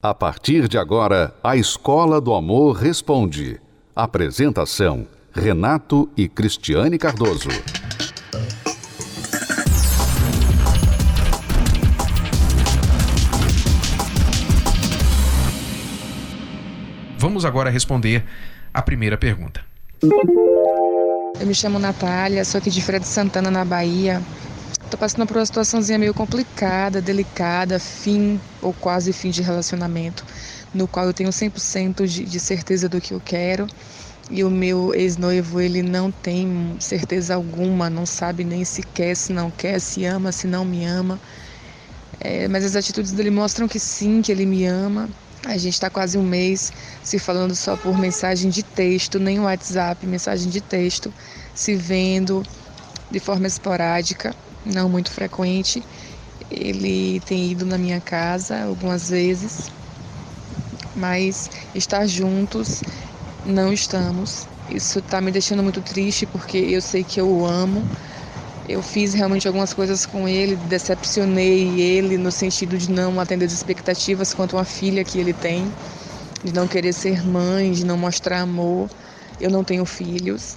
A partir de agora, a Escola do Amor Responde. Apresentação: Renato e Cristiane Cardoso. Vamos agora responder a primeira pergunta. Eu me chamo Natália, sou aqui de Feira de Santana, na Bahia. Tô passando por uma situaçãozinha meio complicada, delicada, fim ou quase fim de relacionamento, no qual eu tenho 100% de, de certeza do que eu quero. E o meu ex-noivo, ele não tem certeza alguma, não sabe nem se quer, se não quer, se ama, se não me ama. É, mas as atitudes dele mostram que sim, que ele me ama. A gente está quase um mês se falando só por mensagem de texto, nem WhatsApp, mensagem de texto, se vendo de forma esporádica não muito frequente. Ele tem ido na minha casa algumas vezes, mas estar juntos não estamos. Isso está me deixando muito triste porque eu sei que eu o amo. Eu fiz realmente algumas coisas com ele, decepcionei ele no sentido de não atender as expectativas quanto a uma filha que ele tem, de não querer ser mãe, de não mostrar amor. Eu não tenho filhos,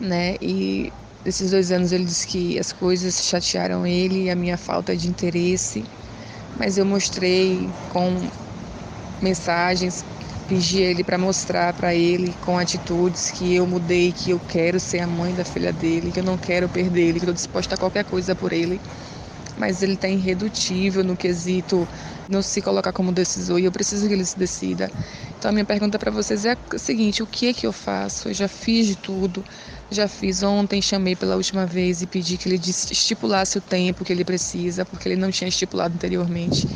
né? E Nesses dois anos ele disse que as coisas chatearam ele, a minha falta de interesse, mas eu mostrei com mensagens, pedi ele para mostrar para ele com atitudes que eu mudei, que eu quero ser a mãe da filha dele, que eu não quero perder ele, que estou disposta a qualquer coisa por ele. Mas ele está irredutível no quesito não se colocar como decisor e eu preciso que ele se decida. Então a minha pergunta para vocês é a seguinte: o que é que eu faço? Eu já fiz de tudo, já fiz ontem, chamei pela última vez e pedi que ele estipulasse o tempo que ele precisa, porque ele não tinha estipulado anteriormente.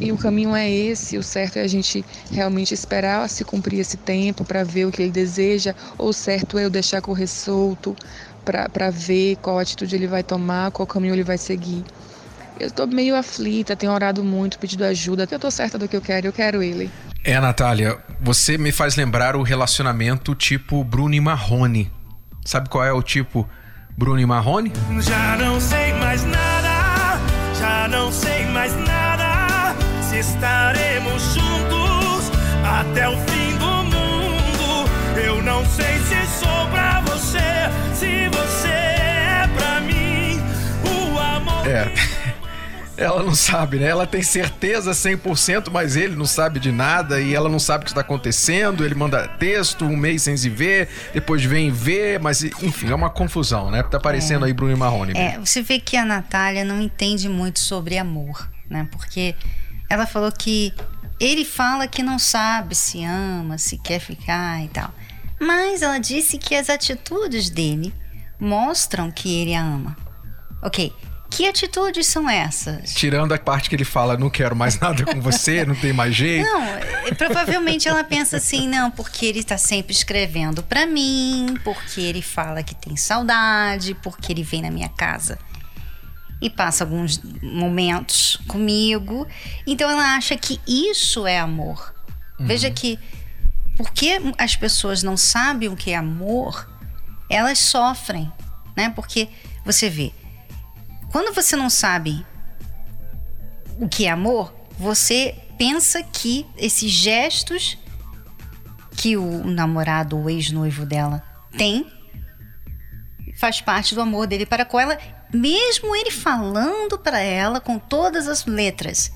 E o caminho é esse, o certo é a gente realmente esperar se cumprir esse tempo para ver o que ele deseja, ou o certo é eu deixar correr solto para ver qual atitude ele vai tomar, qual caminho ele vai seguir. Eu estou meio aflita, tenho orado muito, pedido ajuda, eu estou certa do que eu quero, eu quero ele. É, Natália, você me faz lembrar o relacionamento tipo Bruno e Marrone. Sabe qual é o tipo Bruno e Marrone? Já não sei mais nada, já não sei mais nada. Se estaremos juntos até o fim do mundo. Eu não sei se sou pra você, se você é pra mim. O amor. É. Ela não sabe, né? Ela tem certeza 100%, mas ele não sabe de nada e ela não sabe o que está acontecendo. Ele manda texto, um mês sem se ver, depois vem ver, mas enfim, é uma confusão, né? Tá aparecendo é. aí Bruno e Marrone. É, você vê que a Natália não entende muito sobre amor, né? Porque ela falou que ele fala que não sabe se ama, se quer ficar e tal. Mas ela disse que as atitudes dele mostram que ele a ama. Ok, que atitudes são essas? Tirando a parte que ele fala, não quero mais nada com você, não tem mais jeito. Não, é, provavelmente ela pensa assim, não, porque ele está sempre escrevendo para mim, porque ele fala que tem saudade, porque ele vem na minha casa e passa alguns momentos comigo. Então ela acha que isso é amor. Uhum. Veja que porque as pessoas não sabem o que é amor, elas sofrem, né? Porque você vê, quando você não sabe o que é amor, você pensa que esses gestos que o namorado ou ex-noivo dela tem faz parte do amor dele para com ela, mesmo ele falando para ela com todas as letras: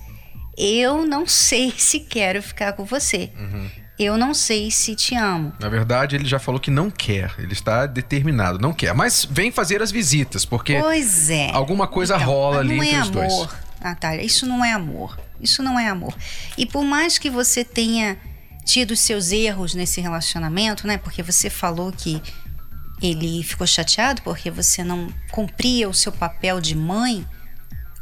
Eu não sei se quero ficar com você. Uhum eu não sei se te amo. Na verdade, ele já falou que não quer. Ele está determinado, não quer. Mas vem fazer as visitas, porque pois é. alguma coisa então, rola ali entre é os dois. Amor, Natália, isso não é amor. Isso não é amor. E por mais que você tenha tido seus erros nesse relacionamento, né? Porque você falou que ele ficou chateado porque você não cumpria o seu papel de mãe.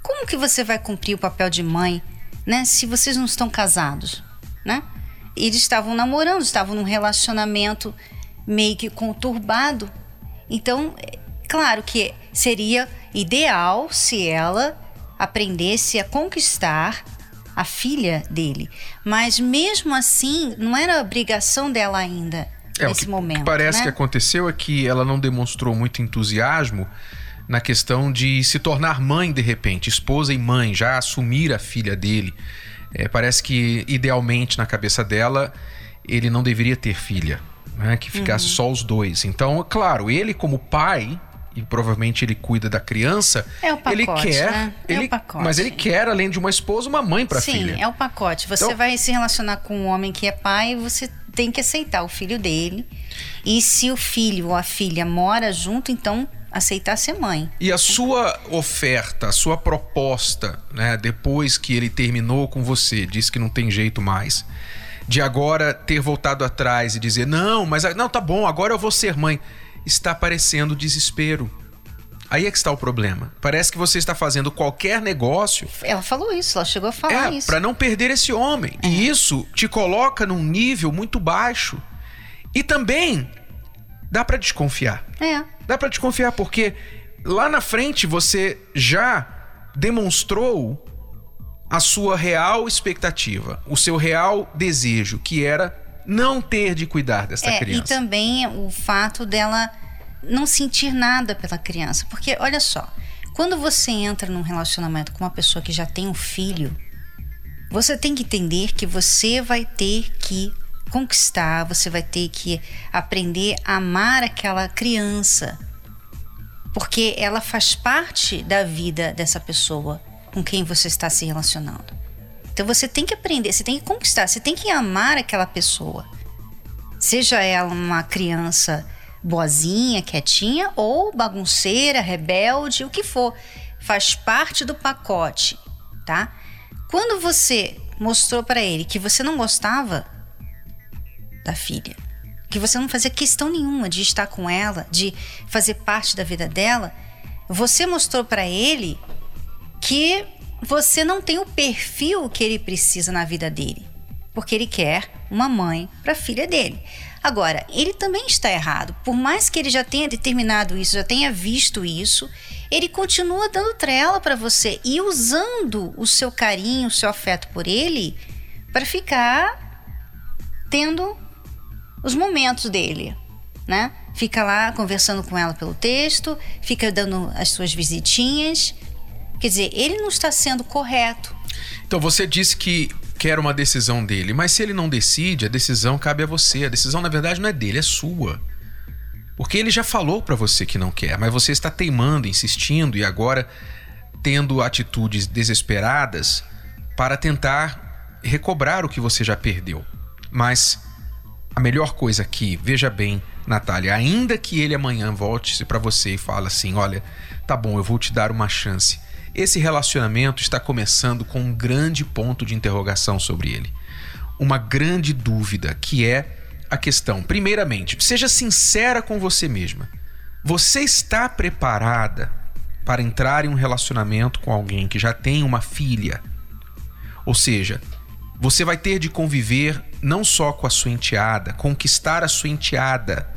Como que você vai cumprir o papel de mãe, né? Se vocês não estão casados, né? Eles estavam namorando, estavam num relacionamento meio que conturbado. Então, claro que seria ideal se ela aprendesse a conquistar a filha dele. Mas mesmo assim, não era obrigação dela ainda é, nesse o que, momento. O que parece né? que aconteceu é que ela não demonstrou muito entusiasmo na questão de se tornar mãe de repente, esposa e mãe, já assumir a filha dele É, parece que, idealmente, na cabeça dela, ele não deveria ter filha. Né? Que ficasse uhum. só os dois. Então, claro, ele como pai, e provavelmente ele cuida da criança, é o pacote, ele quer, né? é o pacote. mas ele quer além de uma esposa uma mãe para filha. Sim, é o pacote. Você então, vai se relacionar com um homem que é pai, você tem que aceitar o filho dele. E se o filho ou a filha mora junto, então aceitar ser mãe. E a sua oferta, a sua proposta, né, depois que ele terminou com você, disse que não tem jeito mais, de agora ter voltado atrás e dizer: "Não, mas não tá bom, agora eu vou ser mãe", está parecendo desespero. Aí é que está o problema. Parece que você está fazendo qualquer negócio. Ela falou isso, ela chegou a falar é, isso. Para não perder esse homem. É. E isso te coloca num nível muito baixo. E também dá para desconfiar. É. Dá para desconfiar porque lá na frente você já demonstrou a sua real expectativa, o seu real desejo, que era não ter de cuidar dessa é, criança. E também o fato dela não sentir nada pela criança. Porque, olha só, quando você entra num relacionamento com uma pessoa que já tem um filho, você tem que entender que você vai ter que conquistar, você vai ter que aprender a amar aquela criança. Porque ela faz parte da vida dessa pessoa com quem você está se relacionando. Então você tem que aprender, você tem que conquistar, você tem que amar aquela pessoa. Seja ela uma criança boazinha, quietinha ou bagunceira, rebelde, o que for, faz parte do pacote, tá? Quando você mostrou para ele que você não gostava da filha, que você não fazia questão nenhuma de estar com ela, de fazer parte da vida dela, você mostrou para ele que você não tem o perfil que ele precisa na vida dele, porque ele quer uma mãe para a filha dele. Agora, ele também está errado. Por mais que ele já tenha determinado isso, já tenha visto isso, ele continua dando trela para você e usando o seu carinho, o seu afeto por ele para ficar tendo os momentos dele, né? Fica lá conversando com ela pelo texto, fica dando as suas visitinhas. Quer dizer, ele não está sendo correto. Então você disse que quer uma decisão dele, mas se ele não decide, a decisão cabe a você. A decisão, na verdade, não é dele, é sua. Porque ele já falou para você que não quer, mas você está teimando, insistindo e agora tendo atitudes desesperadas para tentar recobrar o que você já perdeu. Mas a melhor coisa aqui, veja bem, Natália, ainda que ele amanhã volte para você e fale assim: olha, tá bom, eu vou te dar uma chance. Esse relacionamento está começando com um grande ponto de interrogação sobre ele. Uma grande dúvida, que é a questão: primeiramente, seja sincera com você mesma. Você está preparada para entrar em um relacionamento com alguém que já tem uma filha? Ou seja, você vai ter de conviver não só com a sua enteada, conquistar a sua enteada,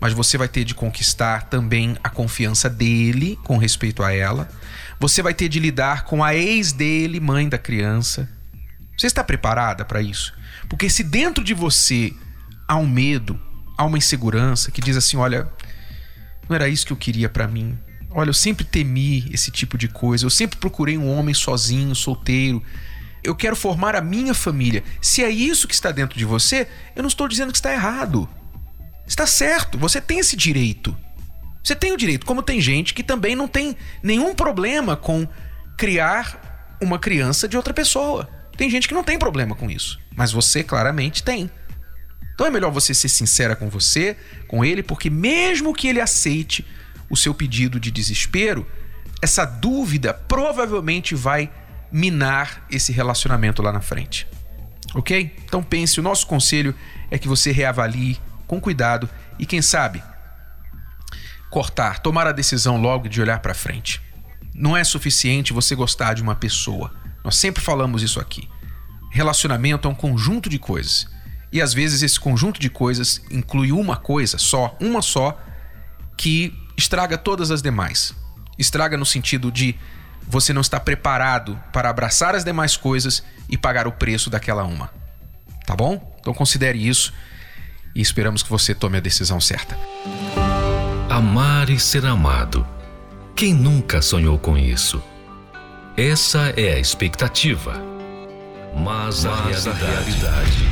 mas você vai ter de conquistar também a confiança dele com respeito a ela você vai ter de lidar com a ex dele, mãe da criança. Você está preparada para isso? Porque se dentro de você há um medo, há uma insegurança que diz assim: olha, não era isso que eu queria para mim. Olha, eu sempre temi esse tipo de coisa. Eu sempre procurei um homem sozinho, solteiro. Eu quero formar a minha família. Se é isso que está dentro de você, eu não estou dizendo que está errado. Está certo, você tem esse direito. Você tem o direito, como tem gente que também não tem nenhum problema com criar uma criança de outra pessoa. Tem gente que não tem problema com isso, mas você claramente tem. Então é melhor você ser sincera com você, com ele, porque mesmo que ele aceite o seu pedido de desespero, essa dúvida provavelmente vai minar esse relacionamento lá na frente. Ok? Então pense, o nosso conselho é que você reavalie com cuidado e quem sabe cortar, tomar a decisão logo de olhar para frente. Não é suficiente você gostar de uma pessoa. Nós sempre falamos isso aqui. Relacionamento é um conjunto de coisas. E às vezes esse conjunto de coisas inclui uma coisa só, uma só, que estraga todas as demais. Estraga no sentido de você não está preparado para abraçar as demais coisas e pagar o preço daquela uma. Tá bom? Então considere isso e esperamos que você tome a decisão certa. Amar e ser amado. Quem nunca sonhou com isso? Essa é a expectativa. mas, a realidade.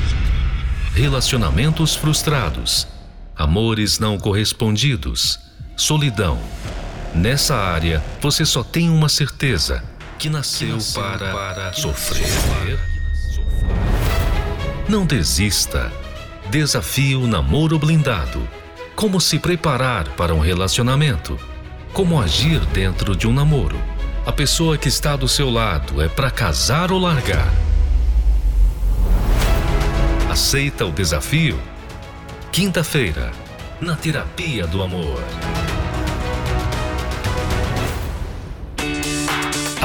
Relacionamentos frustrados, amores não correspondidos, solidão. Nessa área, você só tem uma certeza: que nasceu, que nasceu para, para sofrer. Não desista. Desafio Namoro Blindado. Como se preparar para um relacionamento. Como agir dentro de um namoro. A pessoa que está do seu lado é para casar ou largar. Aceita o desafio? Quinta-feira, na Terapia do Amor.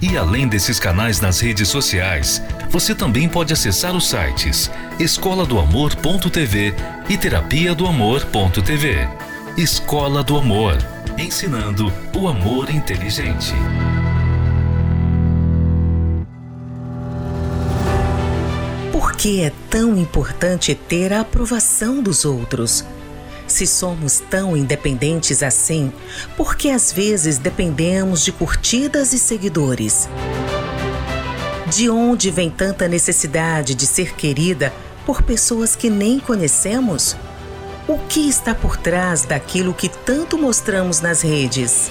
E além desses canais nas redes sociais, você também pode acessar os sites escola do amor.tv e terapia do amor.tv. Escola do Amor, ensinando o amor inteligente. Por que é tão importante ter a aprovação dos outros? Se somos tão independentes assim, por que às vezes dependemos de curtidas e seguidores? De onde vem tanta necessidade de ser querida por pessoas que nem conhecemos? O que está por trás daquilo que tanto mostramos nas redes?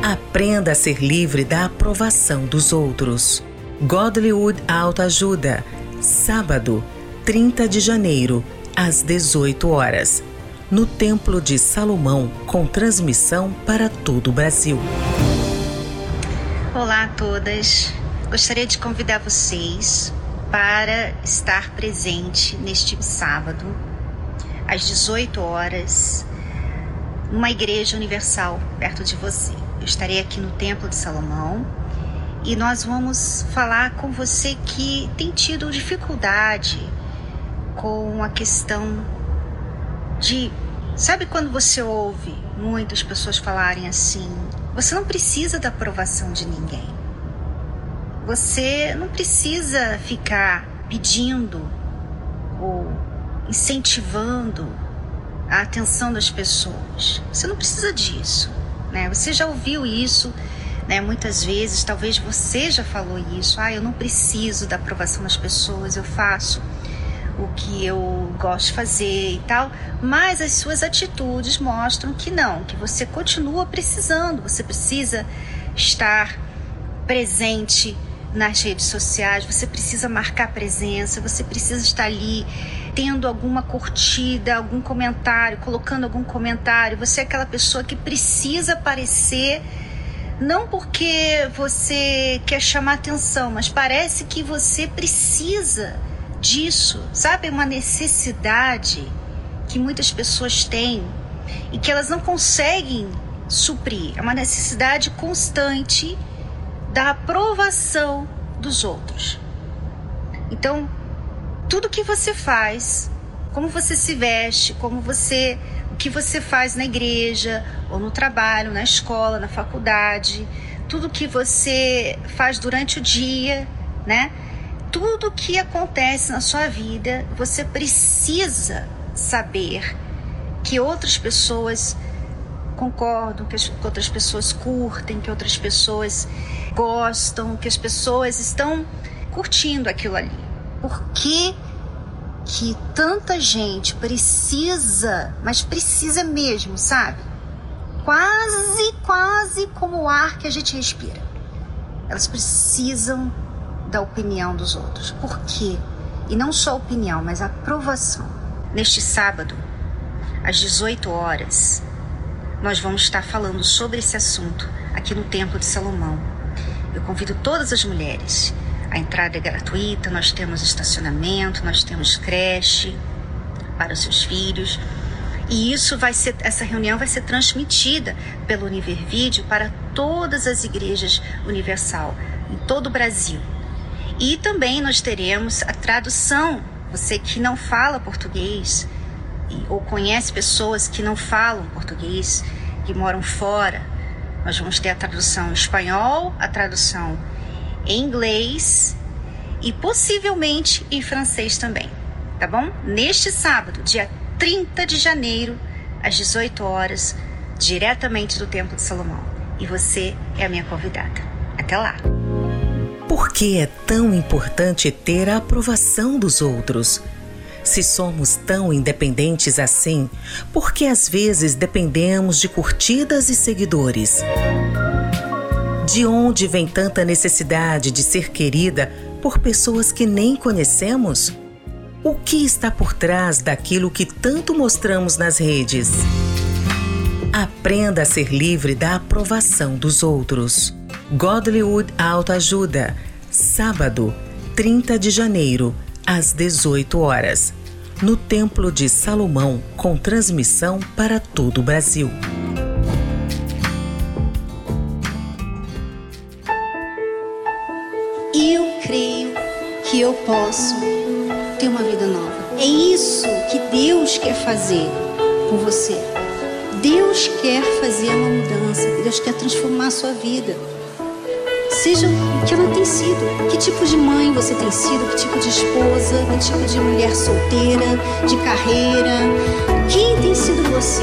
Aprenda a ser livre da aprovação dos outros. Godlywood Autoajuda, sábado, 30 de janeiro, às 18 horas, no Templo de Salomão, com transmissão para todo o Brasil. Olá a todas. Gostaria de convidar vocês para estar presente neste sábado, às 18 horas, numa igreja universal perto de você. Eu estarei aqui no Templo de Salomão e nós vamos falar com você que tem tido dificuldade com a questão de. Sabe quando você ouve muitas pessoas falarem assim: você não precisa da aprovação de ninguém. Você não precisa ficar pedindo ou incentivando a atenção das pessoas. Você não precisa disso, né? Você já ouviu isso, né? Muitas vezes, talvez você já falou isso. Ah, eu não preciso da aprovação das pessoas, eu faço o que eu gosto de fazer e tal, mas as suas atitudes mostram que não, que você continua precisando, você precisa estar presente nas redes sociais, você precisa marcar presença, você precisa estar ali tendo alguma curtida, algum comentário, colocando algum comentário. Você é aquela pessoa que precisa aparecer não porque você quer chamar atenção, mas parece que você precisa disso, sabe? Uma necessidade que muitas pessoas têm e que elas não conseguem suprir. É uma necessidade constante da aprovação dos outros. Então, tudo que você faz, como você se veste, como você, o que você faz na igreja, ou no trabalho, na escola, na faculdade, tudo que você faz durante o dia, né? Tudo que acontece na sua vida, você precisa saber que outras pessoas concordam, que, outras pessoas curtem, que outras pessoas gostam, que as pessoas estão curtindo aquilo ali. Por que, que tanta gente precisa, mas precisa mesmo, sabe? Quase, quase como o ar que a gente respira. Elas precisam da opinião dos outros. Por quê? E não só opinião, mas aprovação. Neste sábado, às 18 horas, nós vamos estar falando sobre esse assunto aqui no Templo de Salomão. Eu convido todas as mulheres. A entrada é gratuita, nós temos estacionamento, nós temos creche para os seus filhos. E isso vai ser, essa reunião vai ser transmitida pelo Univervídeo para todas as igrejas universal em todo o Brasil. E também nós teremos a tradução. Você que não fala português ou conhece pessoas que não falam português, que moram fora, nós vamos ter a tradução em espanhol, a tradução em inglês e possivelmente em francês também, tá bom? Neste sábado, dia 30 de janeiro, às 18 horas, diretamente do Templo de Salomão. E você é a minha convidada. Até lá! Por que é tão importante ter a aprovação dos outros? Se somos tão independentes assim, por que às vezes dependemos de curtidas e seguidores? De onde vem tanta necessidade de ser querida por pessoas que nem conhecemos? O que está por trás daquilo que tanto mostramos nas redes? Aprenda a ser livre da aprovação dos outros. Godlywood Autoajuda, sábado, 30 de janeiro, às 18 horas, no Templo de Salomão, com transmissão para todo o Brasil. Eu creio que eu posso ter uma vida nova. É isso que Deus quer fazer com você. Deus quer fazer uma mudança, Deus quer transformar a sua vida seja o que ela tem sido. Que tipo de mãe você tem sido, que tipo de esposa, que tipo de mulher solteira, de carreira. Quem tem sido você?